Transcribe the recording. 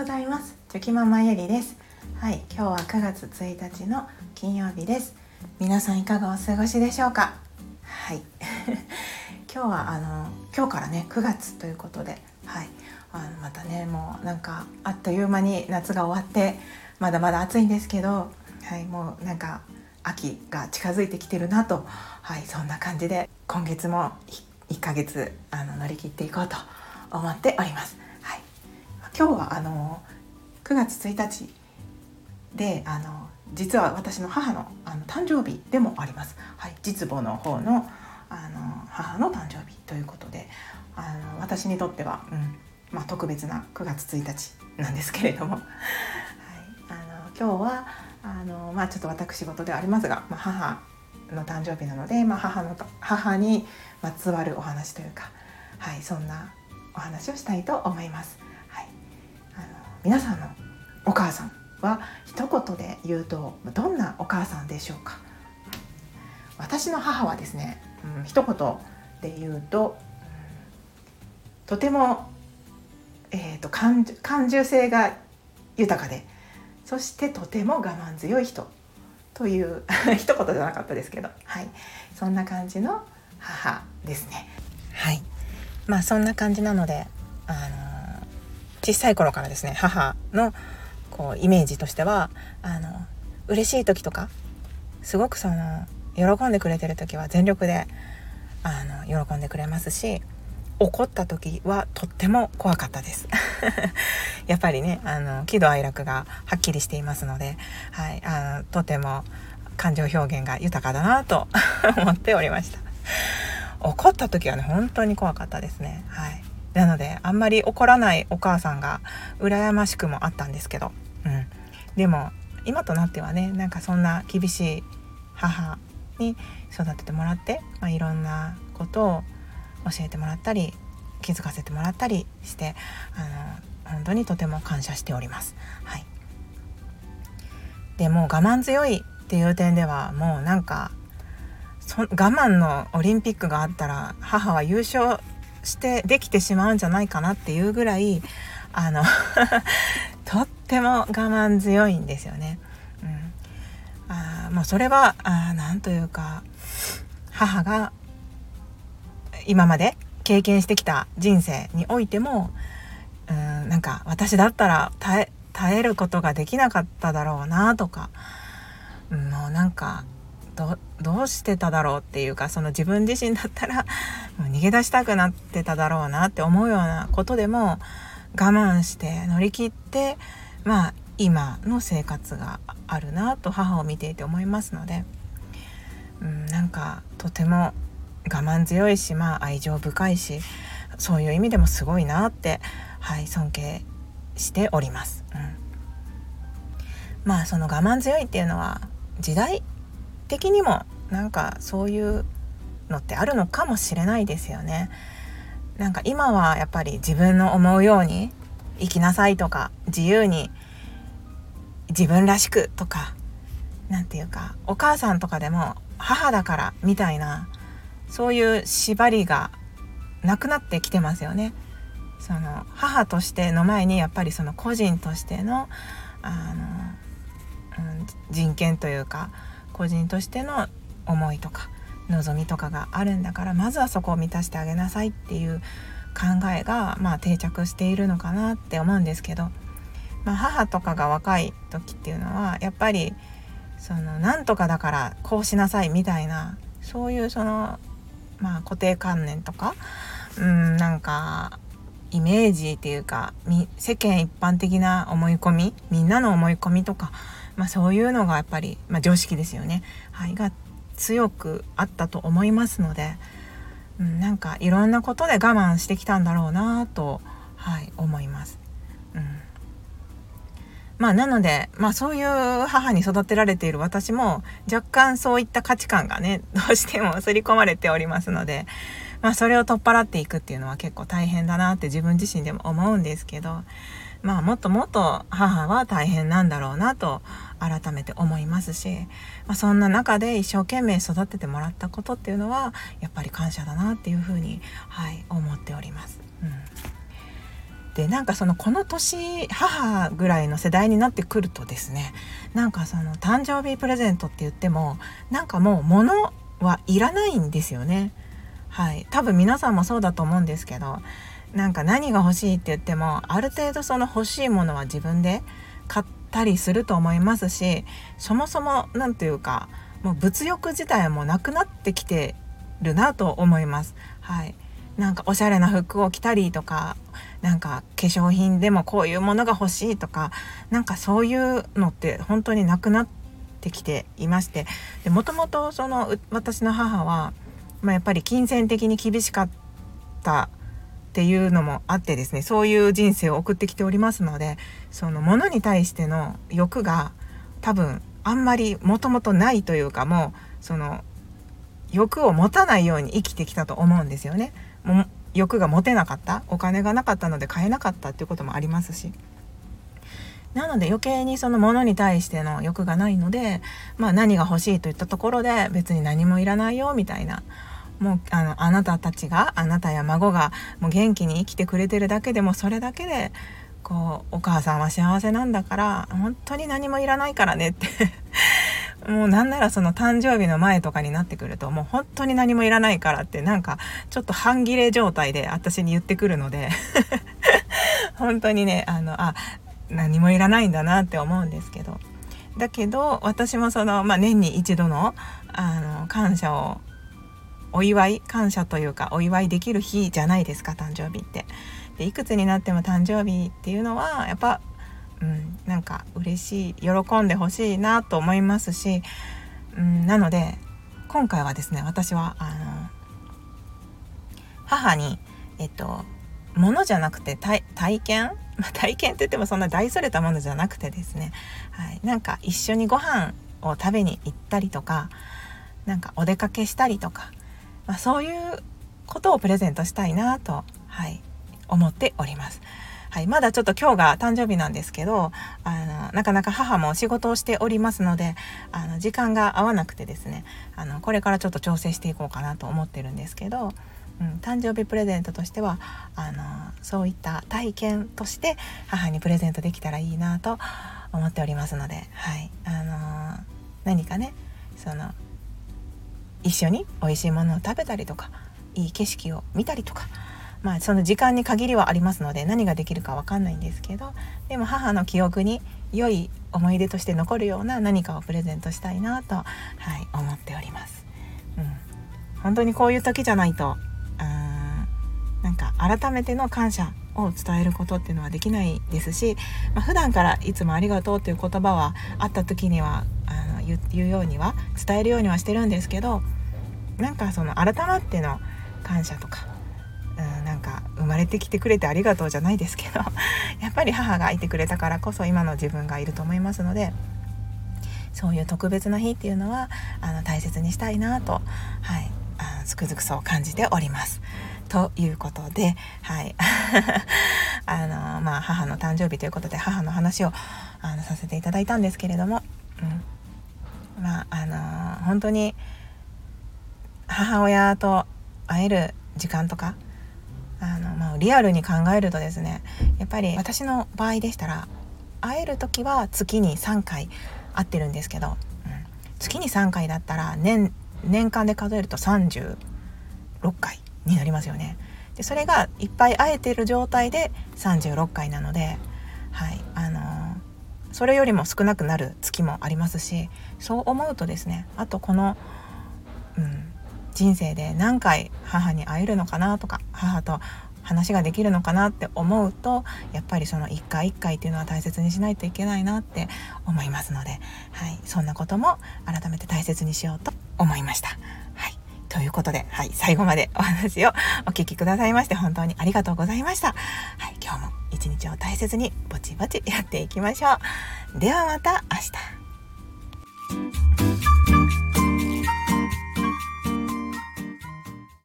ございます。チョキママゆりです。はい今日は9月1日の金曜日です。皆さんいかがお過ごしでしょうか？はい。今日はあの今日からね9月ということではい。あのまたねもうなんかあっという間に夏が終わってまだまだ暑いんですけどはいもうなんか秋が近づいてきてるなとはいそんな感じで今月も1ヶ月あの乗り切っていこうと思っております。今日はあの9月1日であの実は私の母のあの誕生日でもあります。はい、実母の方のあの母の誕生日ということであの私にとっては、うんまあ、特別な9月1日なんですけれども、はい、あの今日はあの、まあ、ちょっと私事ではありますが、まあ、母の誕生日なので、まあ、母の母にまつわるお話というか、はい、そんなお話をしたいと思います。皆さんのお母さんは一言で言うとどんなお母さんでしょうか？私の母はですね、うん、一言で言うと、とても、えーと、感感受性が豊かでそしてとても我慢強い人という 一言じゃなかったですけど、はい、そんな感じの母ですね。はい。まあそんな感じなので、小さい頃からですね母のこうイメージとしてはあの嬉しい時とかすごくその喜んでくれてる時は全力であの喜んでくれますし怒った時はとっても怖かったです。やっぱりねあの喜怒哀楽がはっきりしていますので、はい、あのとても感情表現が豊かだなと 思っておりました。怒った時はね本当に怖かったですね。はい。なのであんまり怒らないお母さんが羨ましくもあったんですけど、うん、でも今となってはねなんかそんな厳しい母に育ててもらって、まあ、いろんなことを教えてもらったり気づかせてもらったりしてあの本当にとても感謝しております。はい、でも我慢強いっていう点ではもうなんかそ我慢のオリンピックがあったら母は優勝してできてしまうんじゃないかなっていうぐらいあの とっても我慢強いんですよね。うん、あもうそれは何というか母が今まで経験してきた人生においてもうんなんか私だったら耐え耐えることができなかっただろうなとかもうなんかどうしてただろうっていうかその自分自身だったらもう 逃げ出したくなってただろうなって思うようなことでも我慢して乗り切ってまあ今の生活があるなと母を見ていて思いますので、うん、なんかとても我慢強いしまあ愛情深いしそういう意味でもすごいなってはい尊敬しております。うん、まあその我慢強いっていうのは時代的にもなんかそういうのってあるのかもしれないですよね。なんか今はやっぱり自分の思うように生きなさいとか自由に自分らしくとか何て言うかお母さんとかでも母だからみたいなそういう縛りがなくなってきてますよね。その母としての前にやっぱりその個人としてのあの、うん、人権というか個人としての思いとか望みとかがあるんだからまずはそこを満たしてあげなさいっていう考えが、まあ、定着しているのかなって思うんですけど、まあ、母とかが若い時っていうのはやっぱりそのなんとかだからこうしなさいみたいなそういうその、まあ、固定観念とかうんなんかイメージっていうか世間一般的な思い込みみんなの思い込みとか、まあ、そういうのがやっぱり、まあ、常識ですよね、はい、が強くあったと思いますので、うん、なんかいろんなことで我慢してきたんだろうなと、はい、思います。うん。まあなので、まあそういう母に育てられている私も若干そういった価値観がね、どうしても刷り込まれておりますので、まあそれを取っ払っていくっていうのは結構大変だなって自分自身でも思うんですけど、まあもっともっと母は大変なんだろうなと改めて思いますし、まあ、そんな中で一生懸命育ててもらったことっていうのはやっぱり感謝だなっていうふうに、はい、思っております。うんでなんかそのこの年母ぐらいの世代になってくるとですねなんかその誕生日プレゼントって言ってもなんかもう物はいらないんですよね。はい多分皆さんもそうだと思うんですけどなんか何が欲しいって言ってもある程度その欲しいものは自分で買ったりすると思いますしそもそも何て言うかもう物欲自体もなくなってきてるなと思います。はい、なんかおしゃれな服を着たりとかなんか化粧品でもこういうものが欲しいとかなんかそういうのって本当になくなってきていましてもともとその私の母は、まあ、やっぱり金銭的に厳しかったっていうのもあってですねそういう人生を送ってきておりますのでそのものに対しての欲が多分あんまりもともとないというかもうその欲を持たないように生きてきたと思うんですよね。も欲が持てなかったお金がなかったので買えなかったっていうこともありますし。なので余計にそのものに対しての欲がないので、まあ、何が欲しいといったところで別に何もいらないよみたいなもうあのあなたたちがあなたや孫がもう元気に生きてくれてるだけでもそれだけでこうお母さんは幸せなんだから本当に何もいらないからねって。もうなんならその誕生日の前とかになってくるともう本当に何もいらないからってなんかちょっと半切れ状態で私に言ってくるので。本当にねあのあ何もいらないんだなって思うんですけど。だけど私もその、まあ、年に一度のあの感謝をお祝い感謝というかお祝いできる日じゃないですか誕生日って。でいくつになっても誕生日っていうのはやっぱうん、なんか嬉しい喜んでほしいなと思いますし、うん、なので今回はですね私はあの母にえっとものじゃなくて体験、まあ、体験って言ってもそんな大それたものじゃなくてですね、はい、なんか一緒にご飯を食べに行ったりとかなんかお出かけしたりとか、まあ、そういうことをプレゼントしたいなと、はい、思っております。はい、まだちょっと今日が誕生日なんですけどあのなかなか母も仕事をしておりますのであの時間が合わなくてですねあのこれからちょっと調整していこうかなと思ってるんですけど、うん、誕生日プレゼントとしてはあのそういった体験として母にプレゼントできたらいいなと思っておりますので、はいあの何かねその一緒に美味しいものを食べたりとかいい景色を見たりとかまあその時間に限りはありますので何ができるか分かんないんですけどでも母の記憶に良い思い出として残るような何かをプレゼントしたいなと、はい、思っております。うん、本当にこういう時じゃないとなんか改めての感謝を伝えることっていうのはできないですし、まあ、普段からいつもありがとうという言葉はあった時にはあの言うようには伝えるようにはしてるんですけどなんかその改まっての感謝とかなんか生まれてきてくれてありがとうじゃないですけど やっぱり母がいてくれたからこそ今の自分がいると思いますのでそういう特別な日っていうのはあの大切にしたいなと、はい、あつくづくそう感じております。ということで、はい、あのまあ母の誕生日ということで母の話をあのさせていただいたんですけれども、うん、まああの本当に母親と会える時間とかあの、まあ、リアルに考えるとですねやっぱり私の場合でしたら会える時は月に3回会ってるんですけど、うん、月に3回だったら年年間で数えると36回。になりますよね。でそれがいっぱい会えてる状態で36回なので、はいあのー、それよりも少なくなる月もありますしそう思うとですねあとこの、うん、人生で何回母に会えるのかなとか母と話ができるのかなって思うとやっぱりその一回一回っていうのは大切にしないといけないなって思いますので、はい、そんなことも改めて大切にしようと思いました。ということで、はい、最後までお話をお聞きくださいまして本当にありがとうございました。はい、今日も一日を大切にぼちぼちやっていきましょう。ではまた明日。